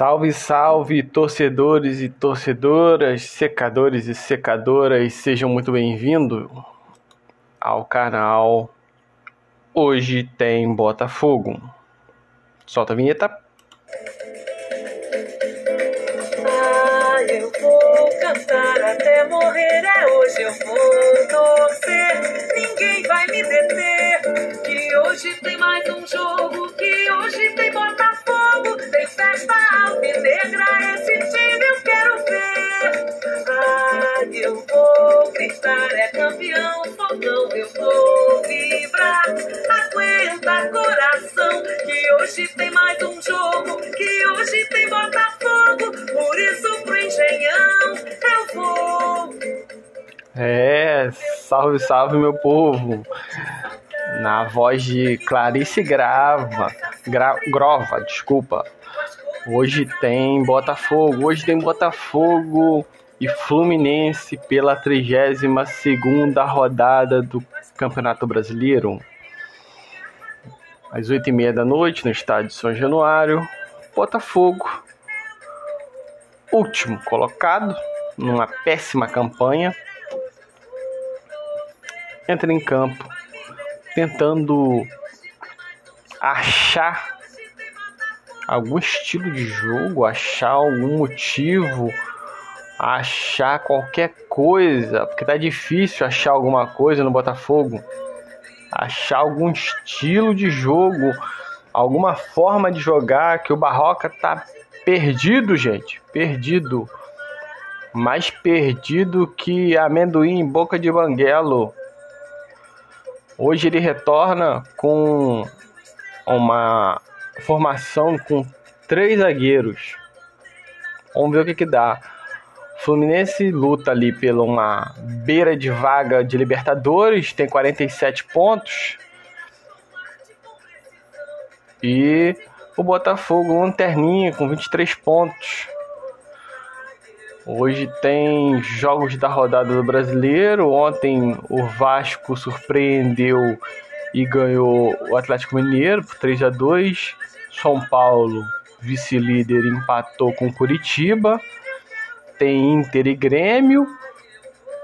Salve, salve, torcedores e torcedoras, secadores e secadoras, sejam muito bem-vindos ao canal Hoje tem Botafogo. Solta a vinheta. Ah, eu vou cantar até morrer, é hoje eu vou torcer, ninguém vai me deter. Que hoje tem mais um jogo, que hoje tem campeão, fogão, eu vou vibrar. Aguenta coração, que hoje tem mais um jogo, que hoje tem Botafogo, por isso pro engenhão eu vou. É, salve, salve, meu povo. Na voz de Clarice Grava, Gra, Grova, desculpa. Hoje tem Botafogo, hoje tem Botafogo e Fluminense pela 32ª rodada do Campeonato Brasileiro. Às 8h30 da noite, no estádio São Januário, Botafogo, último colocado, numa péssima campanha, entra em campo tentando achar algum estilo de jogo, achar algum motivo, achar qualquer coisa, porque tá difícil achar alguma coisa no Botafogo, achar algum estilo de jogo, alguma forma de jogar que o Barroca tá perdido, gente, perdido. Mais perdido que amendoim em boca de banguelo. Hoje ele retorna com uma formação com três zagueiros. Vamos ver o que, que dá. Fluminense luta ali pela uma beira de vaga de Libertadores, tem 47 pontos. E o Botafogo lanterninha com 23 pontos. Hoje tem jogos da rodada do Brasileiro. Ontem o Vasco surpreendeu e ganhou o Atlético Mineiro por 3 a 2. São Paulo, vice-líder, empatou com Curitiba. Tem Inter e Grêmio,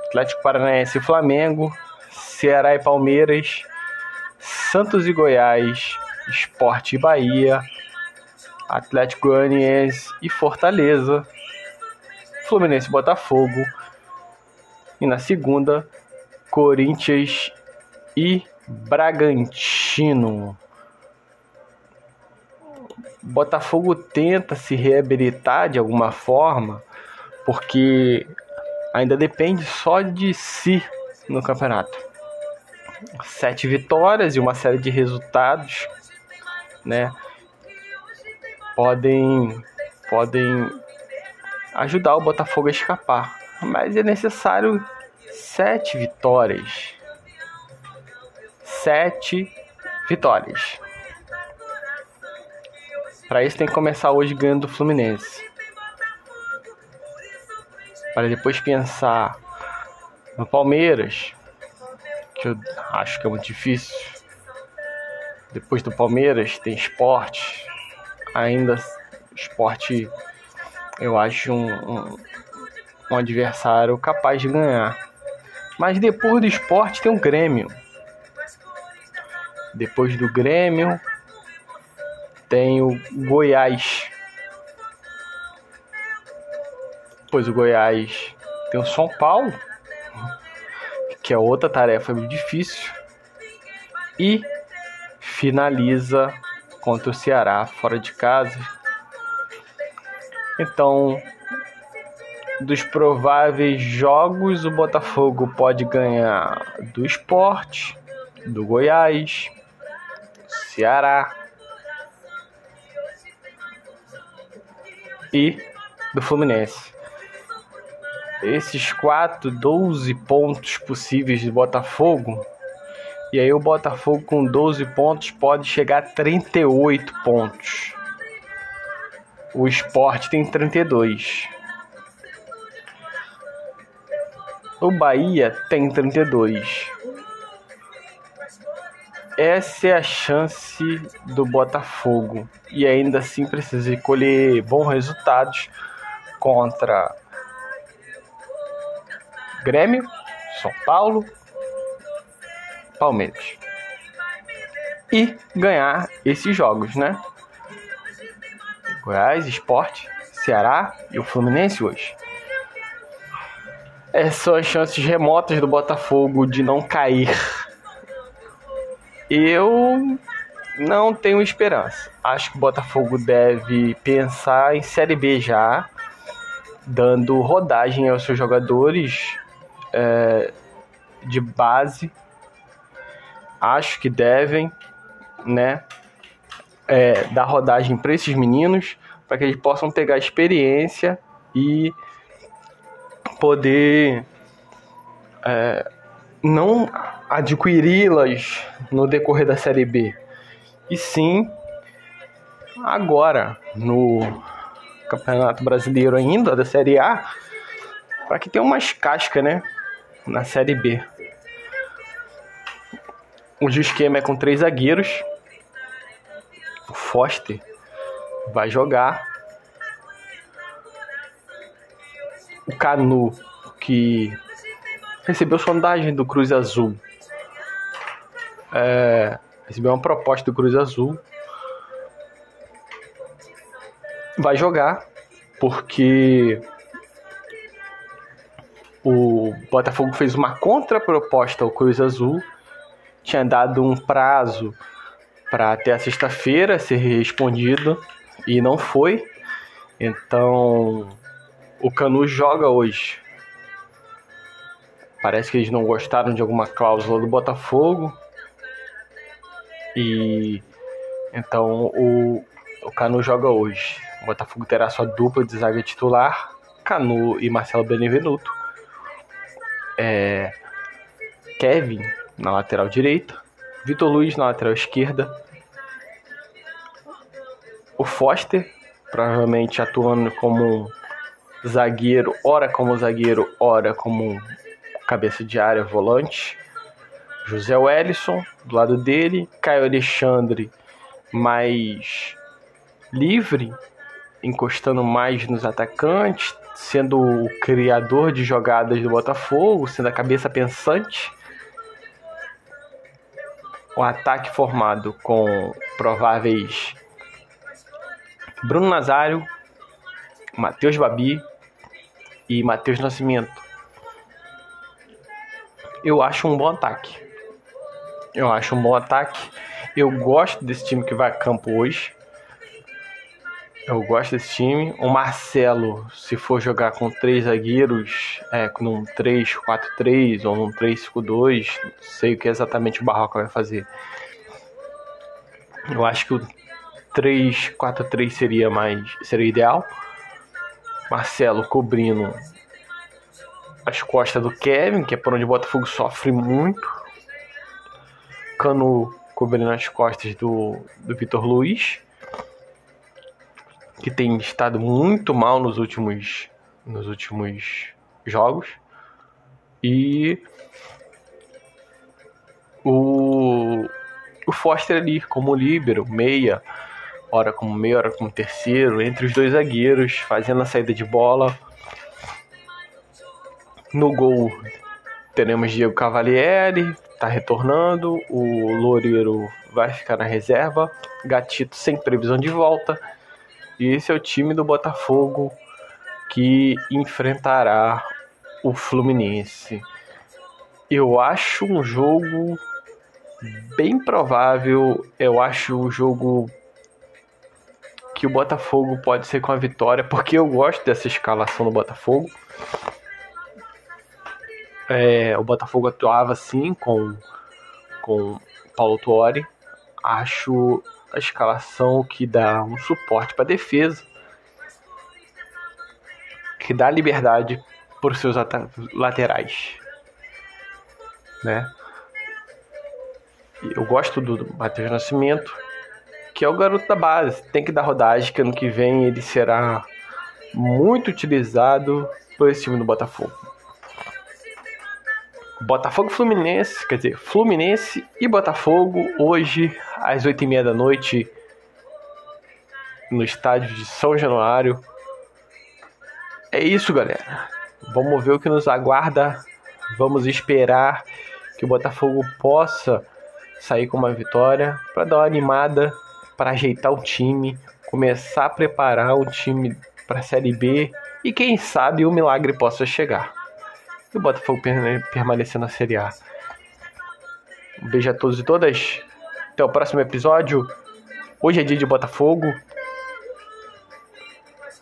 Atlético Paranaense e Flamengo, Ceará e Palmeiras, Santos e Goiás, Esporte e Bahia, Atlético Goianiense e Fortaleza, Fluminense e Botafogo. E na segunda, Corinthians e Bragantino. Botafogo tenta se reabilitar de alguma forma, porque ainda depende só de si no campeonato. Sete vitórias e uma série de resultados, né? Podem, podem ajudar o Botafogo a escapar, mas é necessário sete vitórias. Sete vitórias. Para isso tem que começar hoje ganhando do Fluminense. Para depois pensar no Palmeiras, que eu acho que é muito difícil. Depois do Palmeiras tem esporte. Ainda esporte eu acho um, um, um adversário capaz de ganhar. Mas depois do esporte tem o Grêmio. Depois do Grêmio tem o Goiás. Depois o Goiás tem o São Paulo, que é outra tarefa muito difícil. E finaliza contra o Ceará fora de casa. Então, dos prováveis jogos, o Botafogo pode ganhar do Esporte, do Goiás, Ceará e do Fluminense. Esses 4, 12 pontos possíveis de Botafogo. E aí o Botafogo com 12 pontos pode chegar a 38 pontos. O Sport tem 32. O Bahia tem 32. essa é a chance do Botafogo e ainda assim precisa colher bons resultados contra Grêmio, São Paulo, Palmeiras e ganhar esses jogos, né? Goiás, Esporte, Ceará e o Fluminense hoje. Essas são as chances remotas do Botafogo de não cair eu não tenho esperança. Acho que o Botafogo deve pensar em Série B já, dando rodagem aos seus jogadores é, de base. Acho que devem, né, é, dar rodagem para esses meninos, para que eles possam pegar experiência e poder é, não adquiri-las no decorrer da Série B, e sim agora no Campeonato Brasileiro ainda da Série A, para que tenha umas cascas, né, na Série B. O esquema é com três zagueiros. O Foster vai jogar. O Canu, que recebeu sondagem do Cruz Azul. É, recebeu uma proposta do Cruz Azul. Vai jogar porque o Botafogo fez uma contraproposta ao Cruz Azul, tinha dado um prazo para até a sexta-feira ser respondido e não foi. Então o Canu joga hoje. Parece que eles não gostaram de alguma cláusula do Botafogo. E então o, o Canu joga hoje. O Botafogo terá sua dupla de zaga titular, Canu e Marcelo Benevenuto. É, Kevin na lateral direita, Vitor Luiz na lateral esquerda, o Foster provavelmente atuando como zagueiro, ora como zagueiro, ora como cabeça de área, volante. José Wellison, do lado dele. Caio Alexandre, mais livre, encostando mais nos atacantes, sendo o criador de jogadas do Botafogo, sendo a cabeça pensante. O ataque formado com prováveis Bruno Nazário, Matheus Babi e Matheus Nascimento eu acho um bom ataque. Eu acho um bom ataque. Eu gosto desse time que vai a campo hoje. Eu gosto desse time. O Marcelo, se for jogar com três zagueiros, é, num 3-4-3 ou num 3-5-2, não sei o que exatamente o Barroca vai fazer. Eu acho que o 3-4-3 seria mais seria ideal. Marcelo cobrindo as costas do Kevin, que é por onde o Botafogo sofre muito. Cano cobrindo as costas do, do Vitor Luiz, que tem estado muito mal nos últimos, nos últimos jogos. E o, o Foster ali como líbero, meia, hora como meia, hora como terceiro, entre os dois zagueiros, fazendo a saída de bola no gol teremos Diego Cavalieri, tá retornando, o Loureiro vai ficar na reserva, Gatito sem previsão de volta. E esse é o time do Botafogo que enfrentará o Fluminense. Eu acho um jogo bem provável, eu acho um jogo que o Botafogo pode ser com a vitória, porque eu gosto dessa escalação do Botafogo. É, o Botafogo atuava assim com, com Paulo Tuori. Acho a escalação que dá um suporte para a defesa, que dá liberdade para os seus laterais. Né? Eu gosto do Matheus Nascimento, que é o garoto da base. Tem que dar rodagem, que ano que vem ele será muito utilizado por esse time do Botafogo. Botafogo Fluminense, quer dizer, Fluminense e Botafogo hoje às oito e meia da noite no estádio de São Januário. É isso, galera. Vamos ver o que nos aguarda. Vamos esperar que o Botafogo possa sair com uma vitória para dar uma animada, para ajeitar o time, começar a preparar o time para a Série B e quem sabe o milagre possa chegar e o Botafogo permanecer na Série A. Um beijo a todos e todas. Até o próximo episódio. Hoje é dia de Botafogo.